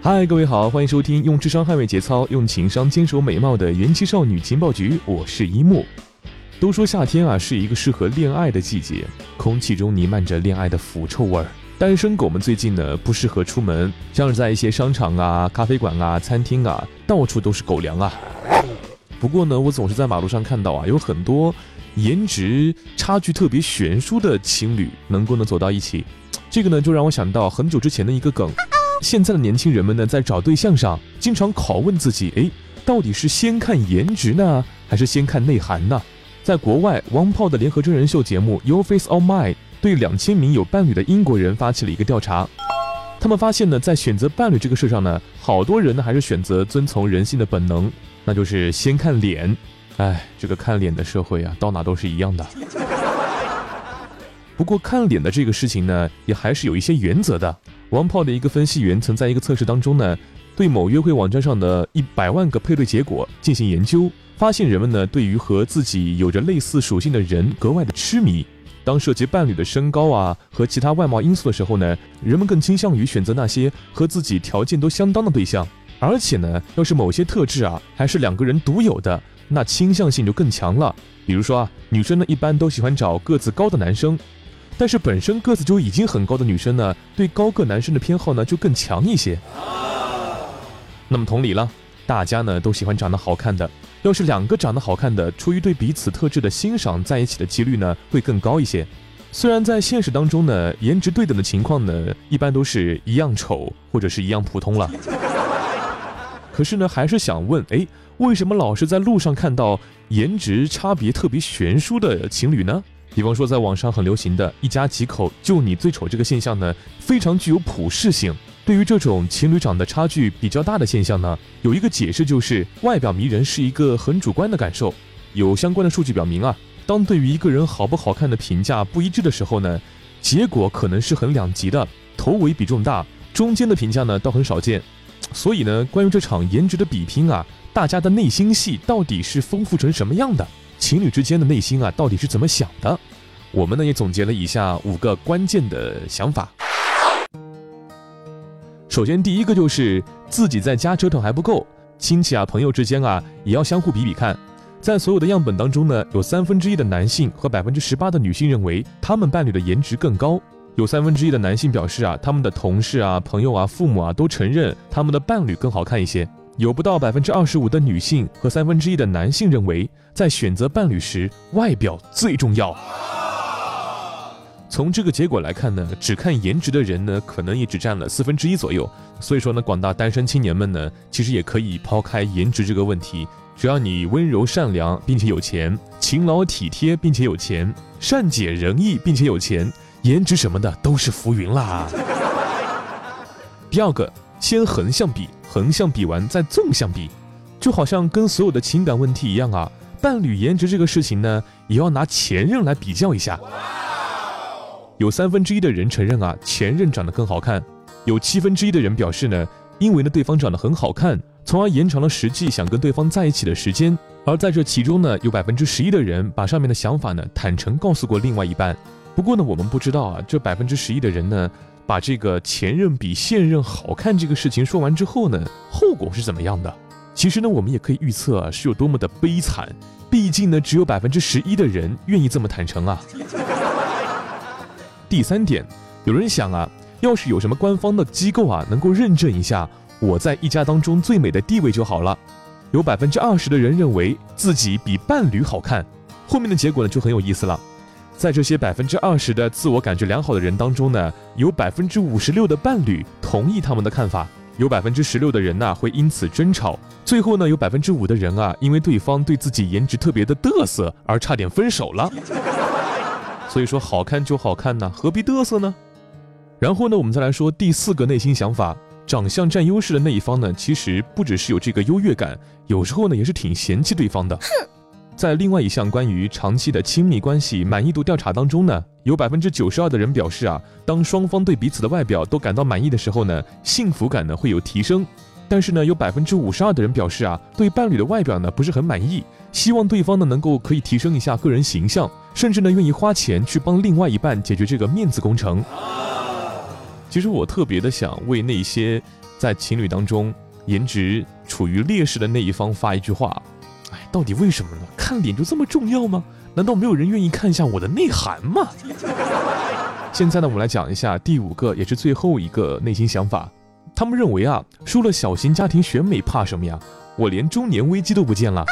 嗨，各位好，欢迎收听用智商捍卫节操，用情商坚守美貌的元气少女情报局。我是一木。都说夏天啊是一个适合恋爱的季节，空气中弥漫着恋爱的腐臭味儿。单身狗们最近呢不适合出门，像是在一些商场啊、咖啡馆啊、餐厅啊，到处都是狗粮啊。不过呢，我总是在马路上看到啊，有很多颜值差距特别悬殊的情侣能够呢走到一起，这个呢就让我想到很久之前的一个梗。现在的年轻人们呢，在找对象上，经常拷问自己：哎，到底是先看颜值呢，还是先看内涵呢？在国外，王炮的联合真人秀节目《Your Face or Mine》对两千名有伴侣的英国人发起了一个调查。他们发现呢，在选择伴侣这个事上呢，好多人呢还是选择遵从人性的本能，那就是先看脸。哎，这个看脸的社会啊，到哪都是一样的。不过看脸的这个事情呢，也还是有一些原则的。王炮的一个分析员曾在一个测试当中呢，对某约会网站上的一百万个配对结果进行研究，发现人们呢对于和自己有着类似属性的人格外的痴迷。当涉及伴侣的身高啊和其他外貌因素的时候呢，人们更倾向于选择那些和自己条件都相当的对象。而且呢，要是某些特质啊还是两个人独有的，那倾向性就更强了。比如说啊，女生呢一般都喜欢找个子高的男生。但是本身个子就已经很高的女生呢，对高个男生的偏好呢就更强一些。那么同理了，大家呢都喜欢长得好看的。要是两个长得好看的，出于对彼此特质的欣赏，在一起的几率呢会更高一些。虽然在现实当中呢，颜值对等的情况呢，一般都是一样丑或者是一样普通了。可是呢，还是想问，哎，为什么老是在路上看到颜值差别特别悬殊的情侣呢？比方说，在网上很流行的一家几口就你最丑这个现象呢，非常具有普适性。对于这种情侣长得差距比较大的现象呢，有一个解释就是外表迷人是一个很主观的感受。有相关的数据表明啊，当对于一个人好不好看的评价不一致的时候呢，结果可能是很两极的，头尾比重大，中间的评价呢倒很少见。所以呢，关于这场颜值的比拼啊，大家的内心戏到底是丰富成什么样的？情侣之间的内心啊，到底是怎么想的？我们呢也总结了以下五个关键的想法。首先，第一个就是自己在家折腾还不够，亲戚啊、朋友之间啊也要相互比比看。在所有的样本当中呢，有三分之一的男性和百分之十八的女性认为他们伴侣的颜值更高，有三分之一的男性表示啊，他们的同事啊、朋友啊、父母啊都承认他们的伴侣更好看一些。有不到百分之二十五的女性和三分之一的男性认为，在选择伴侣时，外表最重要。从这个结果来看呢，只看颜值的人呢，可能也只占了四分之一左右。所以说呢，广大单身青年们呢，其实也可以抛开颜值这个问题，只要你温柔善良并且有钱，勤劳体贴并且有钱，善解人意并且有钱，颜值什么的都是浮云啦。第二个，先横向比。横向比完再纵向比，就好像跟所有的情感问题一样啊。伴侣颜值这个事情呢，也要拿前任来比较一下。有三分之一的人承认啊，前任长得更好看；有七分之一的人表示呢，因为呢对方长得很好看，从而延长了实际想跟对方在一起的时间。而在这其中呢，有百分之十一的人把上面的想法呢坦诚告诉过另外一半。不过呢，我们不知道啊，这百分之十一的人呢。把这个前任比现任好看这个事情说完之后呢，后果是怎么样的？其实呢，我们也可以预测啊，是有多么的悲惨。毕竟呢，只有百分之十一的人愿意这么坦诚啊。第三点，有人想啊，要是有什么官方的机构啊，能够认证一下我在一家当中最美的地位就好了。有百分之二十的人认为自己比伴侣好看，后面的结果呢就很有意思了。在这些百分之二十的自我感觉良好的人当中呢，有百分之五十六的伴侣同意他们的看法，有百分之十六的人呢会因此争吵，最后呢有百分之五的人啊，因为对方对自己颜值特别的嘚瑟而差点分手了。所以说好看就好看呢，何必嘚瑟呢？然后呢，我们再来说第四个内心想法，长相占优势的那一方呢，其实不只是有这个优越感，有时候呢也是挺嫌弃对方的。哼在另外一项关于长期的亲密关系满意度调查当中呢，有百分之九十二的人表示啊，当双方对彼此的外表都感到满意的时候呢，幸福感呢会有提升。但是呢，有百分之五十二的人表示啊，对伴侣的外表呢不是很满意，希望对方呢能够可以提升一下个人形象，甚至呢愿意花钱去帮另外一半解决这个面子工程。其实我特别的想为那些在情侣当中颜值处于劣势的那一方发一句话。到底为什么呢？看脸就这么重要吗？难道没有人愿意看一下我的内涵吗？现在呢，我们来讲一下第五个，也是最后一个内心想法。他们认为啊，输了小型家庭选美怕什么呀？我连中年危机都不见了。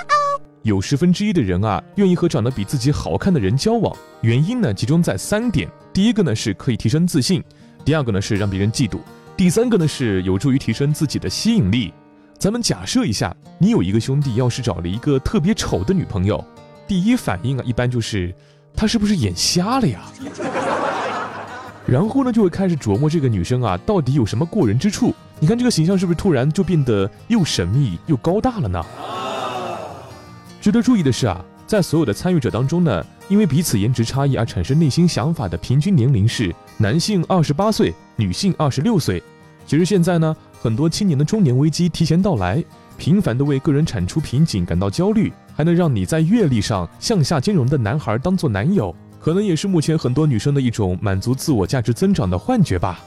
有十分之一的人啊，愿意和长得比自己好看的人交往，原因呢集中在三点。第一个呢是可以提升自信，第二个呢是让别人嫉妒，第三个呢是有助于提升自己的吸引力。咱们假设一下，你有一个兄弟，要是找了一个特别丑的女朋友，第一反应啊，一般就是他是不是眼瞎了呀？然后呢，就会开始琢磨这个女生啊，到底有什么过人之处？你看这个形象是不是突然就变得又神秘又高大了呢？值得注意的是啊，在所有的参与者当中呢，因为彼此颜值差异而产生内心想法的平均年龄是男性二十八岁，女性二十六岁。其实现在呢。很多青年的中年危机提前到来，频繁的为个人产出瓶颈感到焦虑，还能让你在阅历上向下兼容的男孩当做男友，可能也是目前很多女生的一种满足自我价值增长的幻觉吧。